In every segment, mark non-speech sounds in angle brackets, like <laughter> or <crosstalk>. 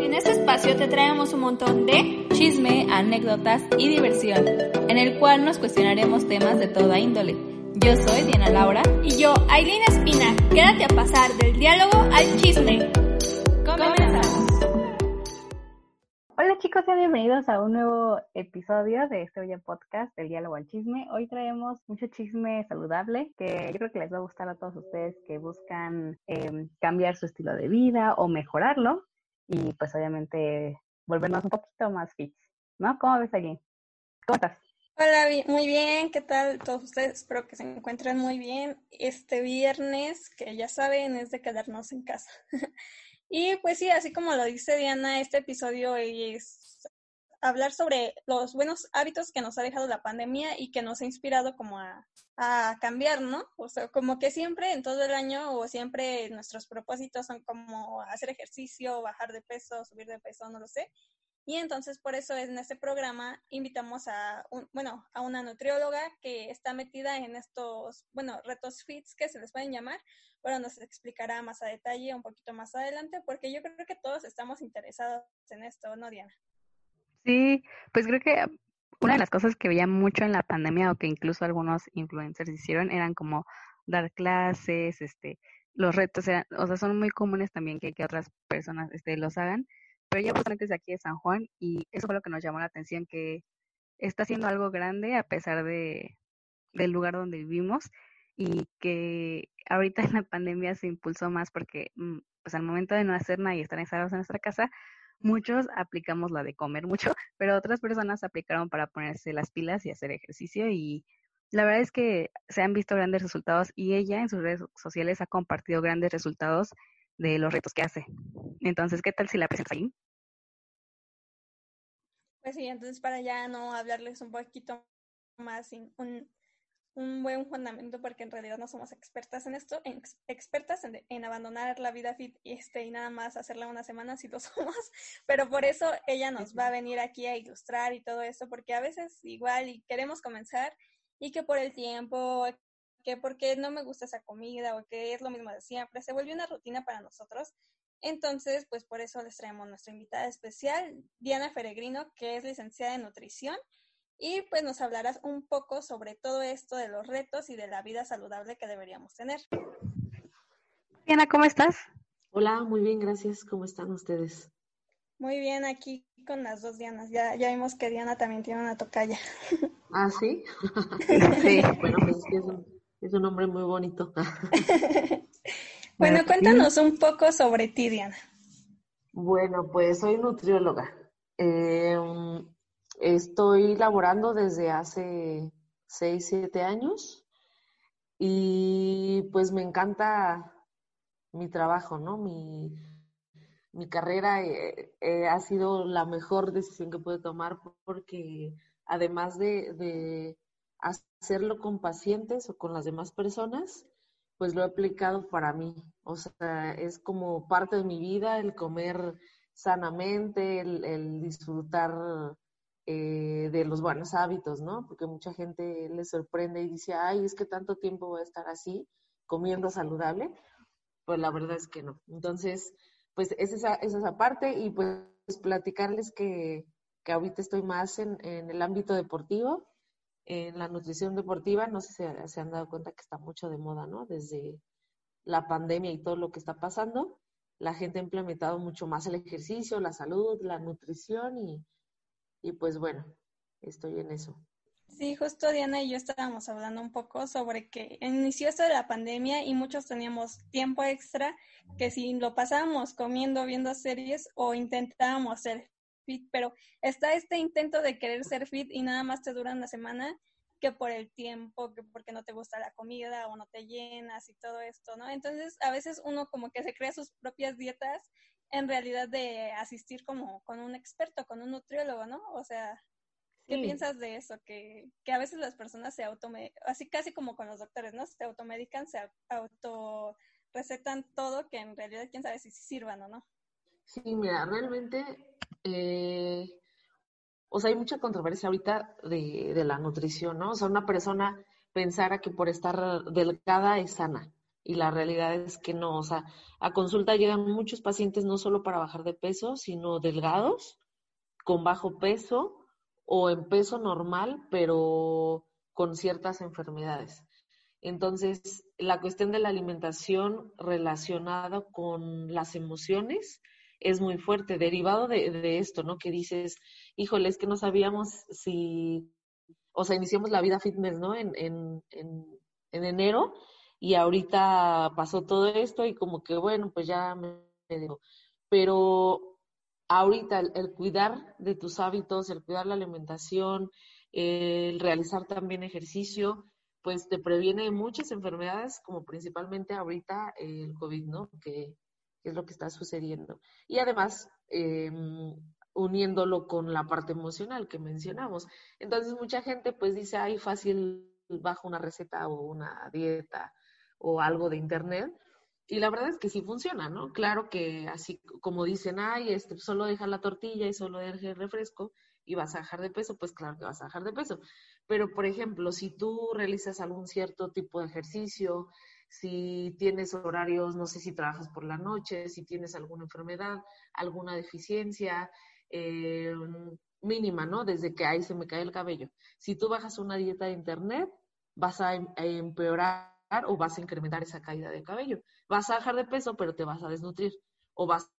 En este espacio te traemos un montón de chisme, anécdotas y diversión, en el cual nos cuestionaremos temas de toda índole. Yo soy Diana Laura y yo, Aileen Espina. Quédate a pasar del diálogo al chisme. Comenzamos. Hola chicos, sean bienvenidos a un nuevo episodio de este bello podcast del diálogo al chisme. Hoy traemos mucho chisme saludable que yo creo que les va a gustar a todos ustedes que buscan em, cambiar su estilo de vida o mejorarlo y pues obviamente volvernos un poquito más fit, ¿no? ¿Cómo ves allí? ¿Cómo estás? Hola, muy bien, ¿qué tal todos ustedes? Espero que se encuentren muy bien. Este viernes, que ya saben, es de quedarnos en casa. <laughs> y pues sí, así como lo dice Diana, este episodio es hablar sobre los buenos hábitos que nos ha dejado la pandemia y que nos ha inspirado como a, a cambiar, ¿no? O sea, como que siempre en todo el año o siempre nuestros propósitos son como hacer ejercicio, bajar de peso, subir de peso, no lo sé. Y entonces por eso en este programa invitamos a, un, bueno, a una nutrióloga que está metida en estos, bueno, retos fits que se les pueden llamar. Bueno, nos explicará más a detalle un poquito más adelante porque yo creo que todos estamos interesados en esto, ¿no, Diana? Sí, pues creo que una de las cosas que veía mucho en la pandemia o que incluso algunos influencers hicieron eran como dar clases, este, los retos, eran, o sea, son muy comunes también que, otras personas este, los hagan pero ya justamente desde aquí de San Juan y eso fue lo que nos llamó la atención, que está haciendo algo grande a pesar de, del lugar donde vivimos y que ahorita en <laughs> la pandemia se impulsó más porque mm, pues al momento de no hacer nada y estar encerrados en nuestra casa, muchos aplicamos la de comer mucho, <laughs> pero otras personas aplicaron para ponerse las pilas y hacer ejercicio y la verdad es que se han visto grandes resultados y ella en sus redes sociales ha compartido grandes resultados de los retos que hace. Entonces, ¿qué tal si la presentas ahí? Pues sí, entonces para ya no hablarles un poquito más sin un, un buen fundamento, porque en realidad no somos expertas en esto, expertas en, en, abandonar la vida fit y, este, y nada más hacerla una semana si lo <laughs> somos, pero por eso ella nos va a venir aquí a ilustrar y todo esto, porque a veces igual y queremos comenzar y que por el tiempo, que porque no me gusta esa comida o que es lo mismo de siempre, se vuelve una rutina para nosotros. Entonces, pues por eso les traemos nuestra invitada especial, Diana Feregrino, que es licenciada en nutrición y pues nos hablarás un poco sobre todo esto de los retos y de la vida saludable que deberíamos tener. Diana, ¿cómo estás? Hola, muy bien, gracias. ¿Cómo están ustedes? Muy bien, aquí con las dos Dianas. Ya, ya vimos que Diana también tiene una tocaya. <laughs> ¿Ah, sí? <laughs> sí. bueno, pues es que es un, es un nombre muy bonito. <laughs> bueno, cuéntanos un poco sobre ti, Diana. Bueno, pues soy nutrióloga. Eh, estoy laborando desde hace 6, 7 años y pues me encanta mi trabajo, ¿no? Mi, mi carrera eh, eh, ha sido la mejor decisión que pude tomar porque además de hacerlo con pacientes o con las demás personas, pues lo he aplicado para mí. O sea, es como parte de mi vida el comer sanamente, el, disfrutar eh, de los buenos hábitos, ¿no? Porque mucha gente le sorprende y dice, ay, es que tanto tiempo voy a estar así, comiendo saludable. Pues la verdad es que no. Entonces, pues es esa, es esa parte y pues platicarles que, que ahorita estoy más en, en el ámbito deportivo en la nutrición deportiva, no sé si se han dado cuenta que está mucho de moda, ¿no? Desde la pandemia y todo lo que está pasando, la gente ha implementado mucho más el ejercicio, la salud, la nutrición y, y pues bueno, estoy en eso. Sí, justo Diana y yo estábamos hablando un poco sobre que inició esto de la pandemia y muchos teníamos tiempo extra que si lo pasábamos comiendo, viendo series o intentábamos ser fit, pero está este intento de querer ser fit y nada más te dura una semana que por el tiempo, que porque no te gusta la comida o no te llenas y todo esto, ¿no? Entonces, a veces uno como que se crea sus propias dietas en realidad de asistir como con un experto, con un nutriólogo, ¿no? O sea, ¿qué piensas de eso? Que, que a veces las personas se automedican, así casi como con los doctores, ¿no? Se automedican, se auto recetan todo que en realidad quién sabe si sirvan o no. Sí, mira, realmente eh, o sea, hay mucha controversia ahorita de, la nutrición, ¿no? O sea, una persona pensara que por estar delgada es sana. Y la realidad es que no, o sea, a consulta llegan muchos pacientes no solo para bajar de peso, sino delgados, con bajo peso o en peso normal, pero con ciertas enfermedades. Entonces, la cuestión de la alimentación relacionada con las emociones es muy fuerte, derivado de, esto, ¿no? Que dices, híjole, es que no sabíamos si, o sea, iniciamos la vida fitness, ¿no? En, en, en, en enero y ahorita pasó todo esto y como que, bueno, pues ya me digo, pero ahorita el, cuidar de tus hábitos, el cuidar la alimentación, el realizar también ejercicio, pues te previene muchas enfermedades, como principalmente ahorita el COVID, ¿no? Que, es lo que está sucediendo. Y además, em, uniéndolo con la parte emocional que mencionamos. Entonces, mucha gente pues dice, ay, fácil, bajo una receta o una dieta o algo de internet. Y la verdad es que sí funciona, ¿no? Claro que así como dicen, ay, este, solo deja la tortilla y solo deja el refresco y vas a bajar de peso, pues claro que vas a bajar de peso. Pero, por ejemplo, si tú realizas algún cierto tipo de ejercicio, si tienes horarios, no sé si trabajas por la noche, si tienes alguna enfermedad, alguna deficiencia eh, mínima, ¿no? Desde que ahí se me cae el cabello. Si tú bajas una dieta de internet, vas a em, empeorar o vas a incrementar esa caída de cabello. Vas a bajar de peso, pero te vas a desnutrir. O vas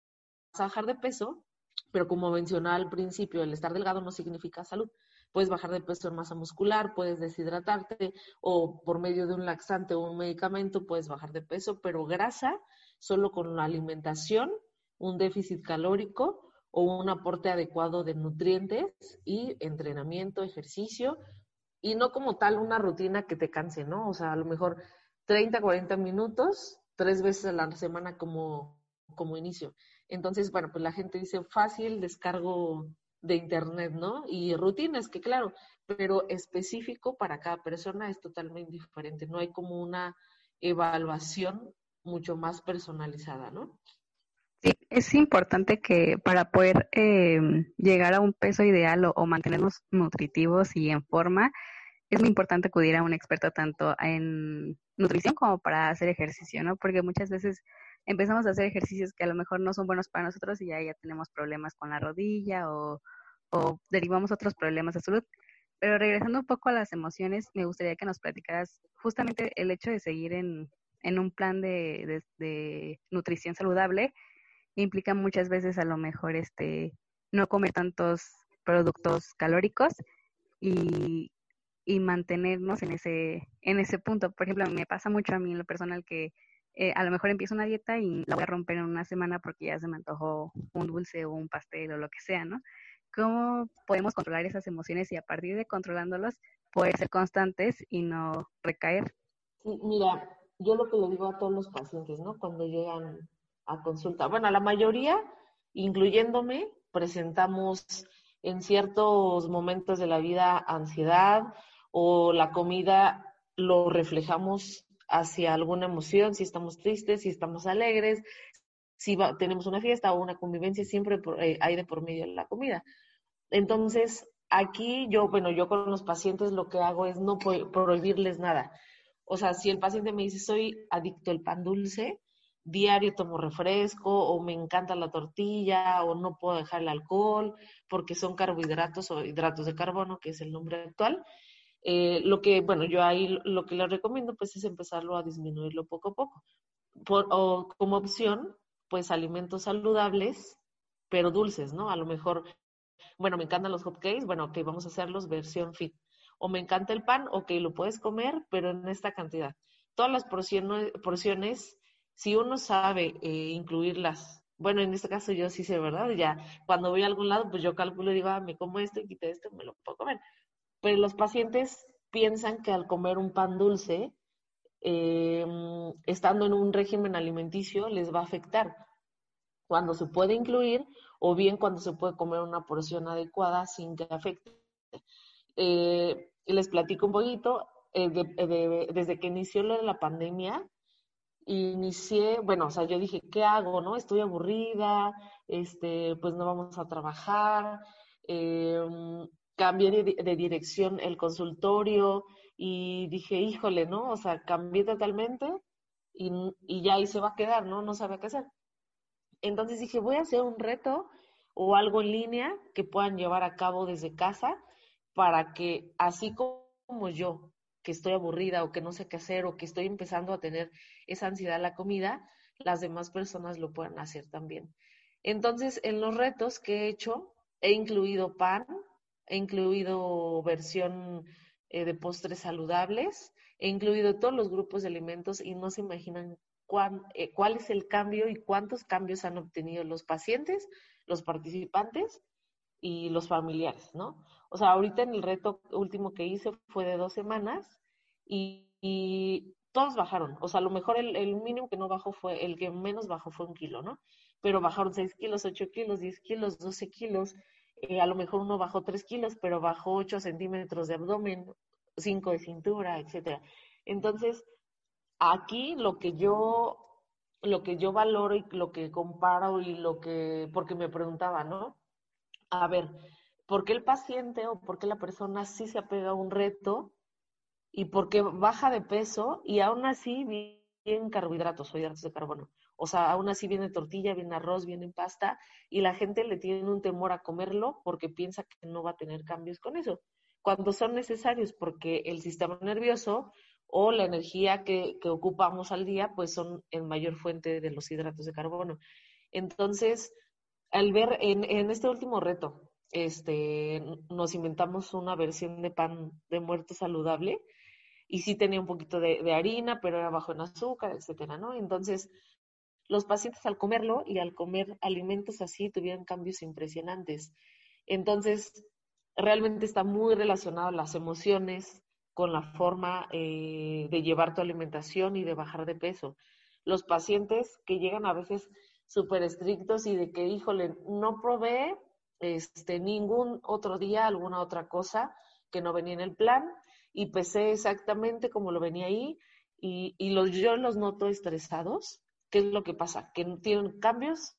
a bajar de peso, pero como mencionaba al principio, el estar delgado no significa salud. Puedes bajar de peso en masa muscular, puedes deshidratarte o por medio de un laxante o un medicamento puedes bajar de peso, pero grasa solo con la alimentación, un déficit calórico o un aporte adecuado de nutrientes y entrenamiento, ejercicio y no como tal una rutina que te canse, ¿no? O sea, a lo mejor 30, 40 minutos, tres veces a la semana como, como inicio. Entonces, bueno, pues la gente dice fácil, descargo de internet, ¿no? Y rutinas, que claro, pero específico para cada persona es totalmente diferente. No hay como una evaluación mucho más personalizada, ¿no? Sí, es importante que para poder eh, llegar a un peso ideal o, mantenernos nutritivos y en forma, es muy importante acudir a un experto tanto en nutrición como para hacer ejercicio, ¿no? Porque muchas veces empezamos a hacer ejercicios que a lo mejor no son buenos para nosotros y ya, ya tenemos problemas con la rodilla o, o derivamos otros problemas de salud. Pero regresando un poco a las emociones, me gustaría que nos platicaras justamente el hecho de seguir en, en un plan de, de, de, nutrición saludable implica muchas veces a lo mejor este no comer tantos productos calóricos y, y mantenernos en ese, en ese punto. Por ejemplo, me pasa mucho a mí en lo personal que eh, a lo mejor empiezo una dieta y la voy a romper en una semana porque ya se me antojó un dulce o un pastel o lo que sea, ¿no? ¿Cómo podemos controlar esas emociones y a partir de controlándolos poder ser constantes y no recaer? mira, yo lo que le digo a todos los pacientes, ¿no? Cuando llegan a consulta, bueno, la mayoría, incluyéndome, presentamos en ciertos momentos de la vida ansiedad, o la comida lo reflejamos hacia alguna emoción, si estamos tristes, si estamos alegres, si tenemos una fiesta o una convivencia, siempre eh, hay de por medio la comida. Entonces, aquí yo, bueno, yo con los pacientes lo que hago es no prohibirles nada. O sea, si el paciente me dice, soy adicto al pan dulce, diario tomo refresco o me encanta la tortilla o no puedo dejar el alcohol porque son carbohidratos o hidratos de carbono, que es el nombre actual, eh, lo que, bueno, yo ahí lo que les recomiendo pues es empezarlo a disminuirlo poco a poco. Por, o como opción, pues alimentos saludables, pero dulces, ¿no? A lo mejor, bueno, me encantan los hotcakes, bueno, ok, vamos a hacerlos versión fit. O me encanta el pan, ok, lo puedes comer, pero en esta cantidad. Todas las porciones, si uno sabe eh, incluirlas, bueno, en este caso yo sí sé, ¿verdad? Ya cuando voy a algún lado, pues yo calculo y digo, ah, me como esto y quité esto, me lo puedo comer pero los pacientes piensan que al comer un pan dulce, eh, estando en un régimen alimenticio, les va a afectar. Cuando se puede incluir o bien cuando se puede comer una porción adecuada sin que afecte. Eh, les platico un poquito, eh, desde que inició lo de la pandemia, inicié, bueno, o sea, yo dije, ¿qué hago? ¿No? Estoy aburrida, este, pues no vamos a trabajar, cambié de, dirección el consultorio y dije, híjole, ¿no? O sea, cambié totalmente y, y ya ahí se va a quedar, ¿no? No sabe qué hacer. Entonces dije, voy a hacer un reto o algo en línea que puedan llevar a cabo desde casa para que así como yo, que estoy aburrida o que no sé qué hacer o que estoy empezando a tener esa ansiedad a la comida, las demás personas lo puedan hacer también. Entonces, en los retos que he hecho, he incluido pan, he incluido versión eh, de postres saludables, he incluido todos los grupos de alimentos y no se imaginan eh, cuál es el cambio y cuántos cambios han obtenido los pacientes, los participantes y los familiares, ¿no? O sea, ahorita en el reto último que hice fue de dos semanas y, todos bajaron. O sea, a lo mejor el, el, mínimo que no bajó fue, el que menos bajó fue un kilo, ¿no? Pero bajaron 6 kilos, 8 kilos, 10 kilos, 12 kilos. Eh, a lo mejor uno bajó 3 kilos, pero bajó 8 centímetros de abdomen, 5 de cintura, etcétera. Entonces, aquí lo que yo lo que yo valoro y lo que comparo y lo que porque me preguntaba, ¿no? A ver, ¿por qué el paciente o por qué la persona sí se apega a un reto y por qué baja de peso y aún así viene carbohidratos o hidratos de carbono? O sea, aún así viene tortilla, viene arroz, viene pasta y la gente le tiene un temor a comerlo porque piensa que no va a tener cambios con eso. Cuando son necesarios porque el sistema nervioso o la energía que, ocupamos al día, pues son en mayor fuente de los hidratos de carbono. Entonces, al ver en, este último reto, este, nos inventamos una versión de pan de muerto saludable y sí tenía un poquito de, de, harina, pero era bajo en azúcar, etcétera, ¿no? Entonces, los pacientes al comerlo y al comer alimentos así tuvieron cambios impresionantes. Entonces, realmente está muy relacionado las emociones, con la forma eh, de llevar tu alimentación y de bajar de peso. Los pacientes que llegan a veces súper estrictos y de que, híjole, no probé este, ningún otro día alguna otra cosa que no venía en el plan y pesé exactamente como lo venía ahí y, y los, yo los noto estresados. ¿Qué es lo que pasa? Que tienen cambios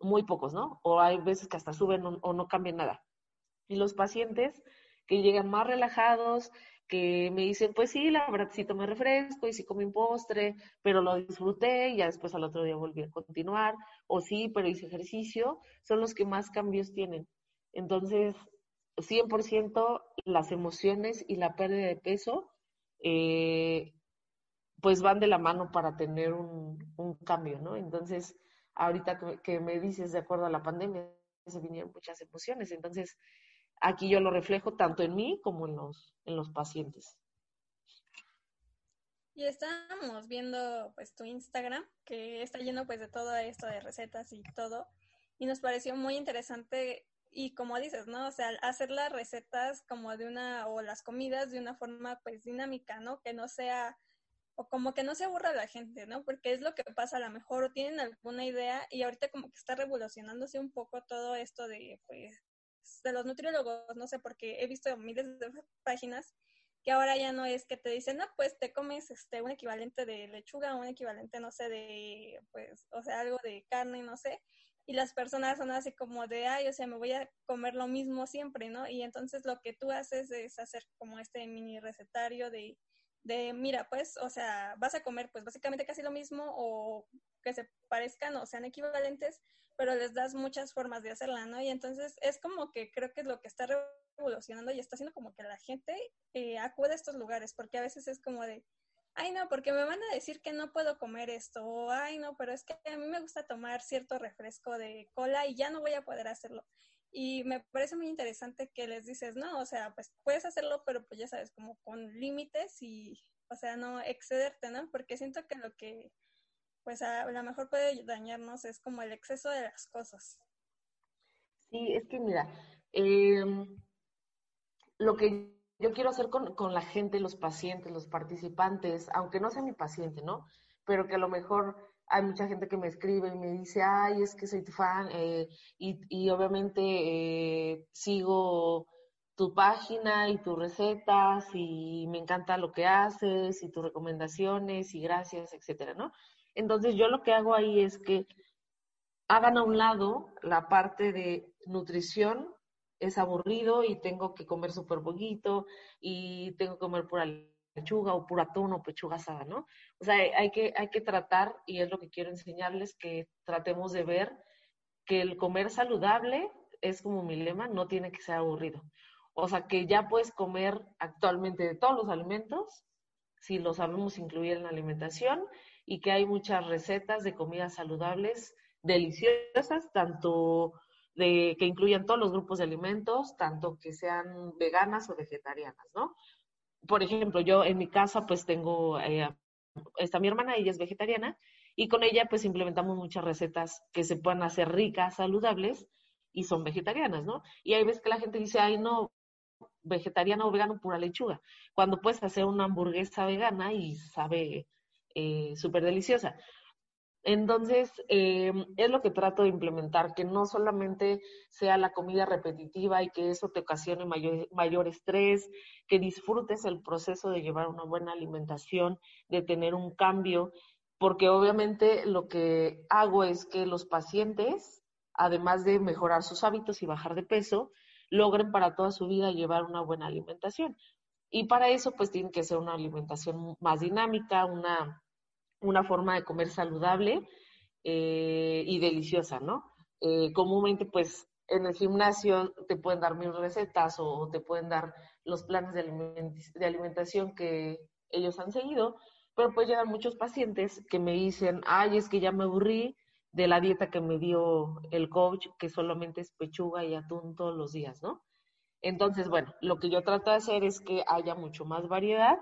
muy pocos, ¿no? O hay veces que hasta suben o, no cambian nada. Y los pacientes que llegan más relajados, que me dicen, pues sí, la verdad sí tomé refresco y sí comí un postre, pero lo disfruté y ya después al otro día volví a continuar, o sí, pero hice ejercicio, son los que más cambios tienen. Entonces, 100% las emociones y la pérdida de peso, eh, pues van de la mano para tener un, cambio, ¿no? Entonces, ahorita que, que me dices, de acuerdo a la pandemia, se vinieron muchas emociones, entonces aquí yo lo reflejo tanto en mí como en los, en los pacientes. Y estábamos viendo pues tu Instagram, que está lleno pues de todo esto de recetas y todo, y nos pareció muy interesante y como dices, ¿no? O sea, hacer las recetas como de una, o las comidas de una forma pues dinámica, ¿no? Que no sea, o como que no se aburra la gente, ¿no? Porque es lo que pasa, a lo mejor o tienen alguna idea y ahorita como que está revolucionándose un poco todo esto de pues de los nutriólogos, no sé, porque he visto miles de <laughs> páginas que ahora ya no es que te dicen, no, pues te comes este un equivalente de lechuga, un equivalente, no sé, de, pues, o sea, algo de carne, no sé, y las personas son así como de, ay, o sea, me voy a comer lo mismo siempre, ¿no? Y entonces lo que tú haces es hacer como este mini recetario de, de, mira, pues, o sea, vas a comer pues básicamente casi lo mismo o que se parezcan o sean equivalentes, pero les das muchas formas de hacerla, ¿no? Y entonces es como que creo que es lo que está revolucionando y está haciendo como que la gente eh, acude a estos lugares, porque a veces es como de, ay no, porque me van a decir que no puedo comer esto, o ay no, pero es que a mí me gusta tomar cierto refresco de cola y ya no voy a poder hacerlo. Y me parece muy interesante que les dices, no, o sea, pues puedes hacerlo, pero pues ya sabes, como con límites y, o sea, no excederte, ¿no? Porque siento que lo que pues a lo mejor puede dañarnos es como el exceso de las cosas. Sí, es que mira, em, lo que yo quiero hacer con, con, la gente, los pacientes, los participantes, aunque no sea mi paciente, ¿no? Pero que a lo mejor hay mucha gente que me escribe y me dice, ay, es que soy tu fan, eh, y, y, obviamente eh, sigo tu página y tus recetas y me encanta lo que haces y tus recomendaciones y gracias, etcétera, ¿no? Entonces yo lo que hago ahí es que hagan a un lado la parte de nutrición, es aburrido y tengo que comer súper poquito y tengo que comer pura lechuga o pura atún o pechuga asada, ¿no? O sea, hay que, hay que tratar, y es lo que quiero enseñarles, que tratemos de ver que el comer saludable es como mi lema, no tiene que ser aburrido. O sea, que ya puedes comer actualmente de todos los alimentos, si lo sabemos incluir en la alimentación, y que hay muchas recetas de comidas saludables, deliciosas, tanto de que incluyan todos los grupos de alimentos, tanto que sean veganas o vegetarianas, ¿no? Por ejemplo, yo en mi casa pues tengo, eh, está mi hermana, ella es vegetariana, y con ella pues implementamos muchas recetas que se puedan hacer ricas, saludables, y son vegetarianas, ¿no? Y hay veces que la gente dice, ay, no, vegetariana o vegano, pura lechuga, cuando puedes hacer una hamburguesa vegana y sabe eh, súper deliciosa. Entonces, eh, es lo que trato de implementar, que no solamente sea la comida repetitiva y que eso te ocasione mayor, mayor, estrés, que disfrutes el proceso de llevar una buena alimentación, de tener un cambio, porque obviamente lo que hago es que los pacientes, además de mejorar sus hábitos y bajar de peso, logren para toda su vida llevar una buena alimentación. Y para eso, pues tiene que ser una alimentación más dinámica, una una forma de comer saludable eh, y deliciosa, ¿no? Eh, comúnmente, pues, en el gimnasio te pueden dar mil recetas o te pueden dar los planes de, alimentación que ellos han seguido, pero pues llegan muchos pacientes que me dicen, ay, es que ya me aburrí de la dieta que me dio el coach, que solamente es pechuga y atún todos los días, ¿no? Entonces, bueno, lo que yo trato de hacer es que haya mucho más variedad,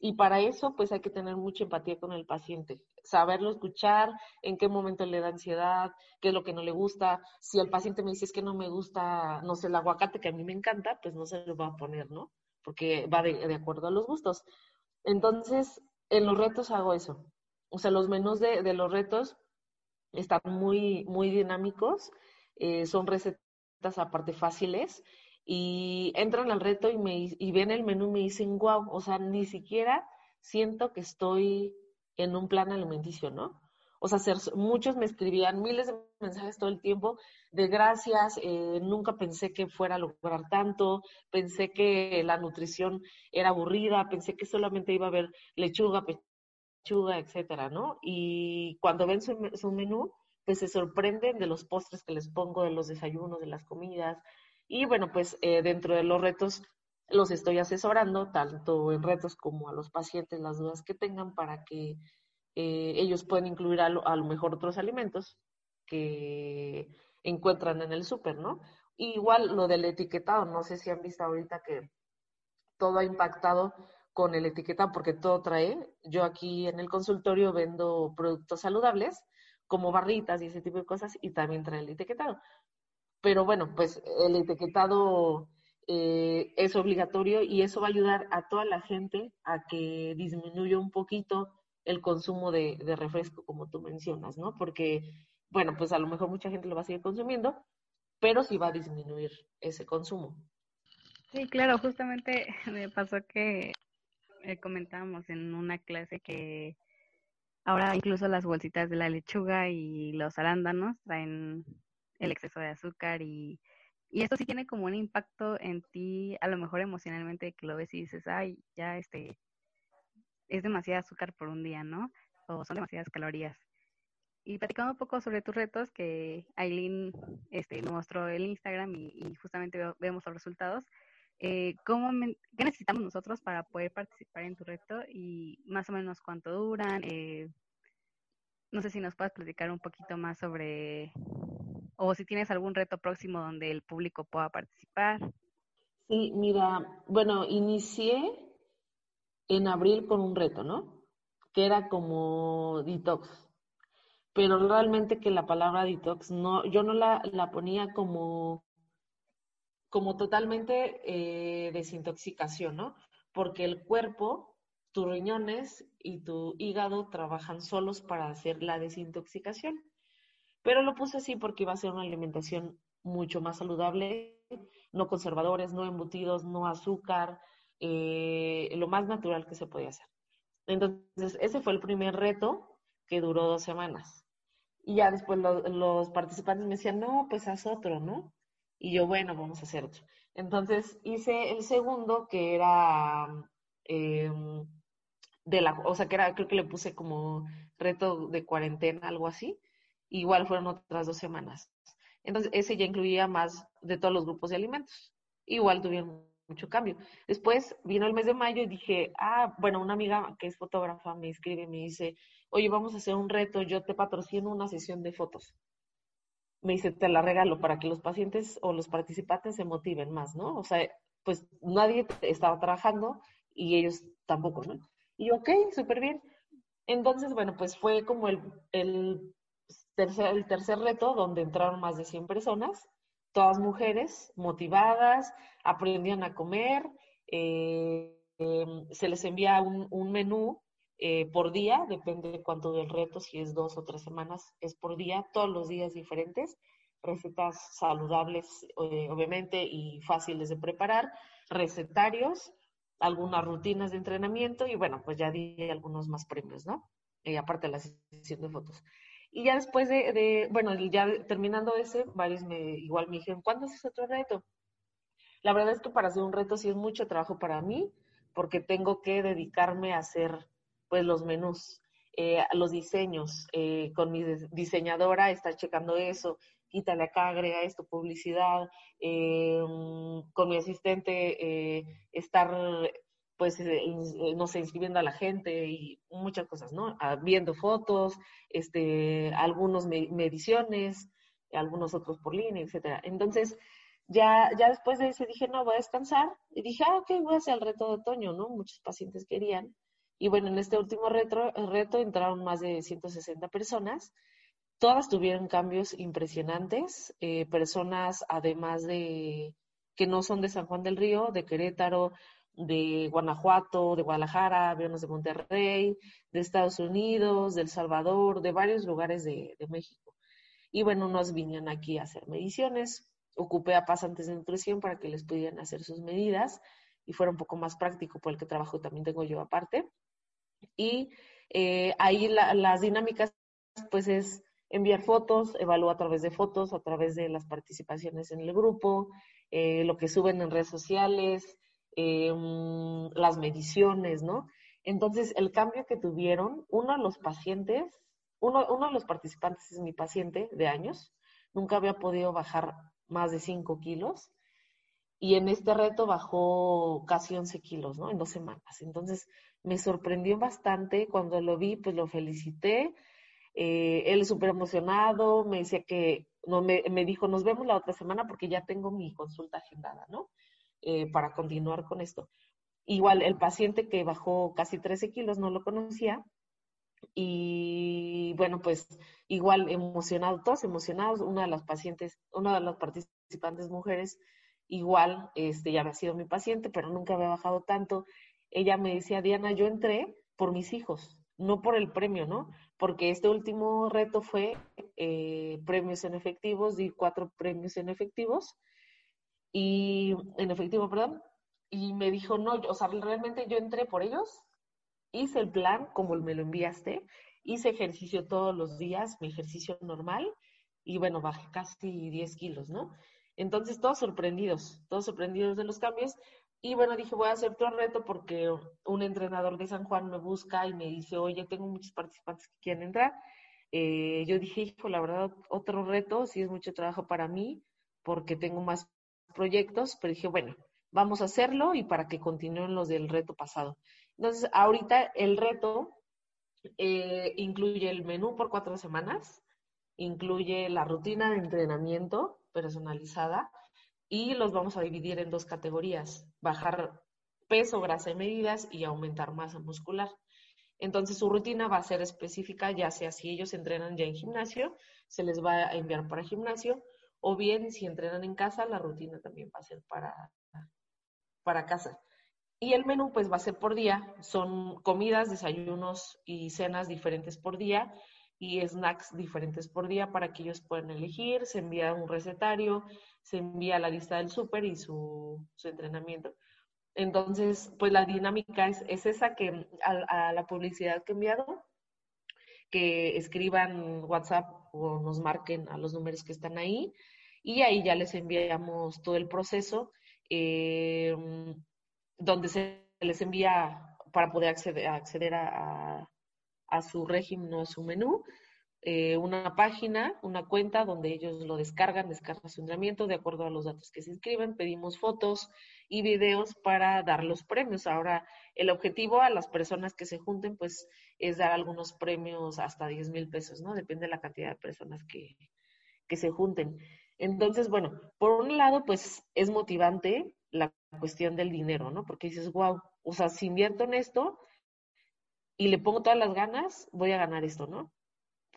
y para eso, pues hay que tener mucha empatía con el paciente, saberlo escuchar, en qué momento le da ansiedad, qué es lo que no le gusta. Si el paciente me dice es que no me gusta, no sé, el aguacate que a mí me encanta, pues no se lo va a poner, ¿no? Porque va de, acuerdo a los gustos. Entonces, en los retos hago eso. O sea, los menús de, de los retos están muy, muy dinámicos, eh, son recetas aparte fáciles y entran al reto y, me, y ven el menú y me dicen, wow, o sea, ni siquiera siento que estoy en un plan alimenticio, ¿no? O sea, muchos me escribían miles de mensajes todo el tiempo de gracias, eh, nunca pensé que fuera a lograr tanto, pensé que la nutrición era aburrida, pensé que solamente iba a haber lechuga, pechuga, etcétera, ¿no? Y cuando ven su, su menú, pues se sorprenden de los postres que les pongo, de los desayunos, de las comidas, y bueno, pues eh, dentro de los retos los estoy asesorando, tanto en retos como a los pacientes, las dudas que tengan para que eh, ellos puedan incluir a lo, mejor otros alimentos que encuentran en el súper, ¿no? igual lo del etiquetado, no sé si han visto ahorita que todo ha impactado con el etiquetado porque todo trae. Yo aquí en el consultorio vendo productos saludables como barritas y ese tipo de cosas y también trae el etiquetado pero bueno, pues el etiquetado eh, es obligatorio y eso va a ayudar a toda la gente a que disminuya un poquito el consumo de, refresco, como tú mencionas, ¿no? Porque, bueno, pues a lo mejor mucha gente lo va a seguir consumiendo, pero sí va a disminuir ese consumo. Sí, claro, justamente <laughs> me pasó que eh, comentábamos en una clase que ahora incluso las bolsitas de la lechuga y los arándanos traen el exceso de azúcar y, y esto sí tiene como un impacto en ti, a lo mejor emocionalmente, que lo ves y dices, ay, ya este, es demasiado azúcar por un día, ¿no? O son demasiadas calorías. Y platicando un poco sobre tus retos, que Aileen este, mostró el Instagram y, justamente vemos los resultados, eh, ¿cómo ¿qué necesitamos nosotros para poder participar en tu reto y más o menos cuánto duran? Eh, no sé si nos puedes platicar un poquito más sobre o si tienes algún reto próximo donde el público pueda participar. Sí, mira, bueno, inicié en abril con un reto, ¿no? Que era como detox. Pero realmente que la palabra detox no, yo no la, la ponía como, como totalmente eh, desintoxicación, ¿no? Porque el cuerpo, tus riñones y tu hígado trabajan solos para hacer la desintoxicación. Pero lo puse así porque iba a ser una alimentación mucho más saludable, no conservadores, no embutidos, no azúcar, eh, lo más natural que se podía hacer. Entonces, ese fue el primer reto que duró dos semanas. Y ya después los participantes me decían, no, pues haz otro, ¿no? Y yo, bueno, vamos a hacer otro. Entonces hice el segundo, que era em, de la, o sea, que era, creo que le puse como reto de cuarentena, algo así. Igual fueron otras dos semanas. Entonces, ese ya incluía más de todos los grupos de alimentos. Igual tuvieron mucho cambio. Después vino el mes de mayo y dije, ah, bueno, una amiga que es fotógrafa me escribe me dice, oye, vamos a hacer un reto, yo te patrocino una sesión de fotos. Me dice, te la regalo para que los pacientes o los participantes se motiven más, ¿no? O sea, pues nadie estaba trabajando y ellos tampoco, ¿no? Y ok, súper bien. Entonces, bueno, pues fue como el, tercer, el tercer reto donde entraron más de 100 personas, todas mujeres motivadas, aprendían a comer, eh, se les envía un, un menú eh, por día, depende de cuánto del reto, si es dos o tres semanas, es por día, todos los días diferentes, recetas saludables, eh, obviamente, y fáciles de preparar, recetarios, algunas rutinas de entrenamiento y bueno, pues ya di algunos más premios, ¿no? Y aparte la sesión de fotos. Y ya después de, bueno, ya terminando ese, varios me, igual me dijeron, ¿cuándo haces otro reto? La verdad es que para hacer un reto sí es mucho trabajo para mí, porque tengo que dedicarme a hacer, pues, los menús, eh, los diseños. Eh, con mi diseñadora estar checando eso, quítale acá, agrega esto, publicidad. Eh, con mi asistente estar pues, eh, eh, no sé, inscribiendo a la gente y muchas cosas, ¿no? Ah, viendo fotos, este, algunos mediciones, algunos otros por línea, etcétera. Entonces, ya, ya después de ese dije, no, voy a descansar. Y dije, ah, ok, voy a hacer el reto de otoño, ¿no? Muchos pacientes querían. Y bueno, en este último reto, reto entraron más de 160 personas. Todas tuvieron cambios impresionantes. Eh, personas, además de que no son de San Juan del Río, de Querétaro, de Guanajuato, de Guadalajara, aviones de Monterrey, de Estados Unidos, de El Salvador, de varios lugares de, México. Y bueno, nos vinieron aquí a hacer mediciones. Ocupé a pasantes de nutrición para que les pudieran hacer sus medidas y fuera un poco más práctico por el que trabajo también tengo yo aparte. Y eh, ahí las dinámicas, pues es enviar fotos, evalúa a través de fotos, a través de las participaciones en el grupo, eh, lo que suben en redes sociales, eh, las mediciones, ¿no? Entonces, el cambio que tuvieron, uno de los pacientes, uno, uno de los participantes es mi paciente de años, nunca había podido bajar más de 5 kilos y en este reto bajó casi 11 kilos, ¿no? En dos semanas. Entonces, me sorprendió bastante cuando lo vi, pues lo felicité. Eh, él súper emocionado, me decía que, no, me, me dijo, nos vemos la otra semana porque ya tengo mi consulta agendada, ¿no? Eh, para continuar con esto. Igual, el paciente que bajó casi 13 kilos no lo conocía y bueno, pues igual emocionado, todos emocionados, una de las pacientes, una de las participantes mujeres, igual, este, ya había sido mi paciente, pero nunca había bajado tanto. Ella me decía, Diana, yo entré por mis hijos, no por el premio, ¿no? Porque este último reto fue eh, premios en efectivos, di cuatro premios en efectivos y en efectivo, perdón, y me dijo, no, o sea, realmente yo entré por ellos, hice el plan como me lo enviaste, hice ejercicio todos los días, mi ejercicio normal, y bueno, bajé casi 10 kilos, ¿no? Entonces, todos sorprendidos, todos sorprendidos de los cambios. Y bueno, dije, voy a hacer otro reto porque un entrenador de San Juan me busca y me dice, oye, tengo muchos participantes que quieren entrar. Eh, yo dije, hijo, la verdad, otro reto, sí es mucho trabajo para mí, porque tengo más proyectos, pero dije, bueno, vamos a hacerlo y para que continúen los del reto pasado. Entonces, ahorita el reto eh, incluye el menú por cuatro semanas, incluye la rutina de entrenamiento personalizada y los vamos a dividir en dos categorías, bajar peso, grasa y medidas y aumentar masa muscular. Entonces su rutina va a ser específica, ya sea si ellos entrenan ya en gimnasio, se les va a enviar para gimnasio, o bien si entrenan en casa, la rutina también va a ser para, para casa. Y el menú pues va a ser por día, son comidas, desayunos y cenas diferentes por día y snacks diferentes por día para que ellos puedan elegir, se envía un recetario, se envía la lista del súper y su, su, entrenamiento. Entonces, pues la dinámica es, es esa que a, a, la publicidad que he que escriban WhatsApp o nos marquen a los números que están ahí y ahí ya les enviamos todo el proceso eh, donde se les envía para poder acceder, acceder a, a, su régimen o a su menú. Eh, una página, una cuenta donde ellos lo descargan, descargan su entrenamiento de acuerdo a los datos que se inscriben, pedimos fotos y videos para dar los premios. Ahora, el objetivo a las personas que se junten, pues, es dar algunos premios hasta 10 mil pesos, ¿no? Depende de la cantidad de personas que, que se junten. Entonces, bueno, por un lado, pues, es motivante la cuestión del dinero, ¿no? Porque dices, wow, o sea, si invierto en esto y le pongo todas las ganas, voy a ganar esto, ¿no?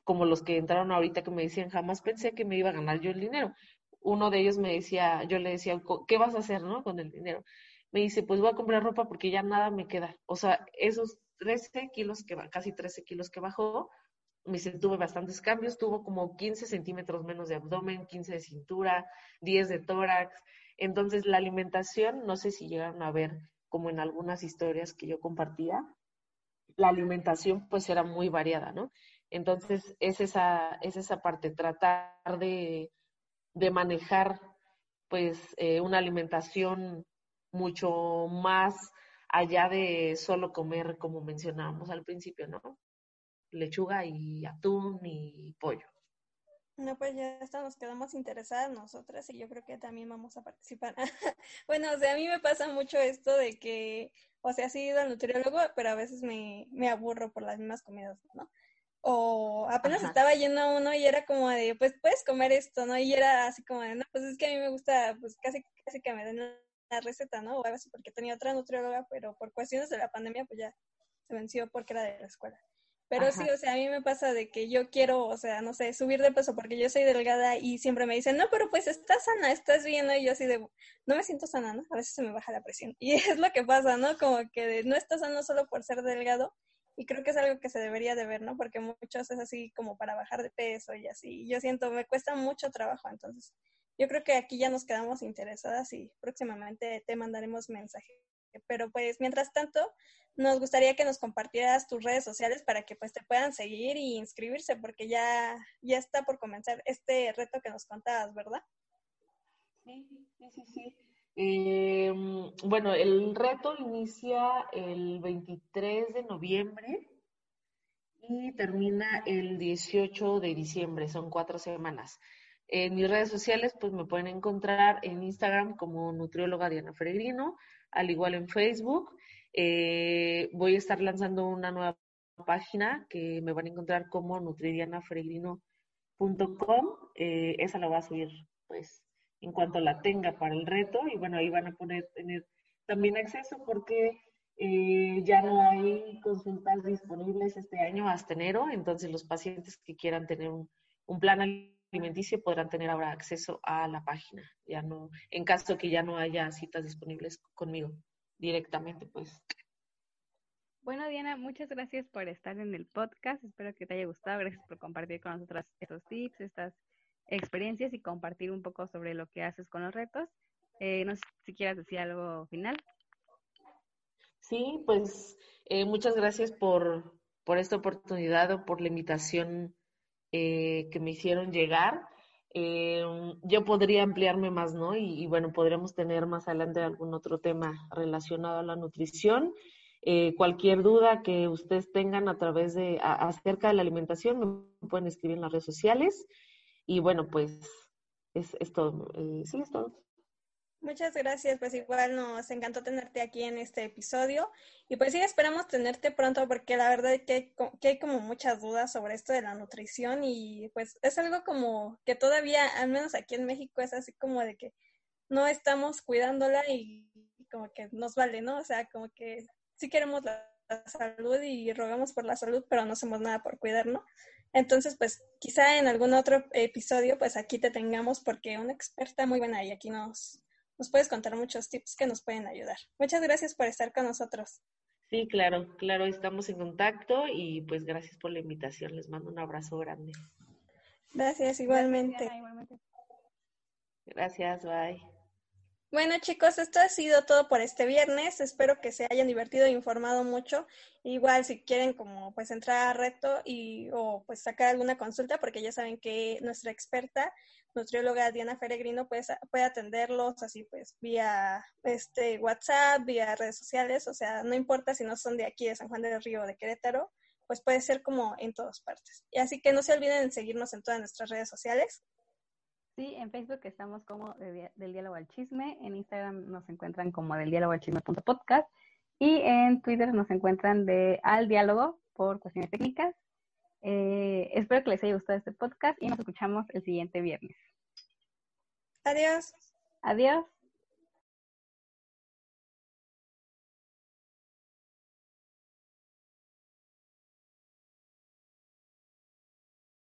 como los que entraron ahorita que me decían, jamás pensé que me iba a ganar yo el dinero. Uno de ellos me decía, yo le decía, ¿qué vas a hacer, no? Con el dinero. Me dice, pues voy a comprar ropa porque ya nada me queda. O sea, esos 13 kilos que casi 13 kilos que bajó, me dice, tuve bastantes cambios, tuvo como 15 centímetros menos de abdomen, 15 de cintura, 10 de tórax. Entonces, la alimentación, no sé si llegaron a ver como en algunas historias que yo compartía, la alimentación pues era muy variada, ¿no? Entonces, es esa, es esa parte, tratar de, manejar pues eh, una alimentación mucho más allá de solo comer, como mencionábamos al principio, ¿no? Lechuga y atún y pollo. No, pues ya hasta nos quedamos interesadas nosotras y yo creo que también vamos a participar. <laughs> bueno, o sea, a mí me pasa mucho esto de que, o sea, sí he ido al nutriólogo, pero a veces me, me aburro por las mismas comidas, ¿no? O apenas estaba yendo uno y era como de, pues puedes comer esto, ¿no? Y era así como de, no, pues es que a mí me gusta, pues casi, casi que me den una receta, ¿no? O algo así, porque tenía otra nutrióloga, pero por cuestiones de la pandemia, pues ya se venció porque era de la escuela. Pero sí, o sea, a mí me pasa de que yo quiero, o sea, no sé, subir de peso porque yo soy delgada y siempre me dicen, no, pero pues estás sana, estás bien, ¿no? Y yo así de, no me siento sana, ¿no? A veces se me baja la presión. <laughs> Y es lo que pasa, ¿no? Como que no estás sano solo por ser delgado, y creo que es algo que se debería de ver, ¿no? Porque muchos es así como para bajar de peso y así. Yo siento, me cuesta mucho trabajo, entonces yo creo que aquí ya nos quedamos interesadas y próximamente te mandaremos mensaje. Pero pues mientras tanto, nos gustaría que nos compartieras tus redes sociales para que pues te puedan seguir y inscribirse, porque ya, ya está por comenzar este reto que nos contabas, ¿verdad? Sí, sí, sí. Eh, bueno, el reto inicia el 23 de noviembre y termina el 18 de diciembre, son cuatro semanas. En mis redes sociales, pues me pueden encontrar en Instagram como nutrióloga Diana Feregrino, al igual en Facebook. Eh, voy a estar lanzando una nueva página que me van a encontrar como nutridianaferegrino.com. Eh, esa la voy a subir, pues, en cuanto la tenga para el reto y bueno, ahí van a poder tener también acceso porque eh, ya no hay consultas disponibles este año hasta enero, entonces los pacientes que quieran tener un, plan alimenticio podrán tener ahora acceso a la página, ya no, en caso que ya no haya citas disponibles conmigo directamente, pues. Bueno, Diana, muchas gracias por estar en el podcast. Espero que te haya gustado. Gracias por compartir con nosotras estos tips, estas experiencias y compartir un poco sobre lo que haces con los retos. Eh, no sé si quieras decir algo final. Sí, pues eh, muchas gracias por, por esta oportunidad o por la invitación eh, que me hicieron llegar. yo podría ampliarme más, ¿no? Y, bueno, podríamos tener más adelante algún otro tema relacionado a la nutrición. cualquier duda que ustedes tengan a través de acerca de la alimentación me pueden escribir en las redes sociales y bueno, pues es, es todo. Eh, sí, es todo. Muchas gracias, pues igual nos encantó tenerte aquí en este episodio y pues sí, esperamos tenerte pronto porque la verdad es que que hay como muchas dudas sobre esto de la nutrición y pues es algo como que todavía, al menos aquí en México, es así como de que no estamos cuidándola y como que nos vale, ¿no? O sea, como que sí queremos la salud y rogamos por la salud, pero no hacemos nada por cuidarnos. Entonces, pues quizá en algún otro episodio, pues aquí te tengamos porque una experta muy buena y aquí nos, nos puedes contar muchos tips que nos pueden ayudar. Muchas gracias por estar con nosotros. Sí, claro, claro, estamos en contacto y pues gracias por la invitación. Les mando un abrazo grande. Gracias, igualmente. Gracias, bye. Bueno chicos, esto ha sido todo por este viernes. Espero que se hayan divertido e informado mucho. Igual si quieren como pues entrar a reto y o pues sacar alguna consulta, porque ya saben que nuestra experta nutrióloga Diana Feregrino pues, puede atenderlos así pues vía este WhatsApp, vía redes sociales, o sea, no importa si no son de aquí de San Juan del Río o de Querétaro, pues puede ser como en todas partes. Y así que no se olviden de seguirnos en todas nuestras redes sociales. Sí, en Facebook estamos como del diálogo al chisme, en Instagram nos encuentran como del diálogo al chisme.podcast y en Twitter nos encuentran de al diálogo por cuestiones técnicas. Eh, espero que les haya gustado este podcast y nos escuchamos el siguiente viernes. Adiós. Adiós.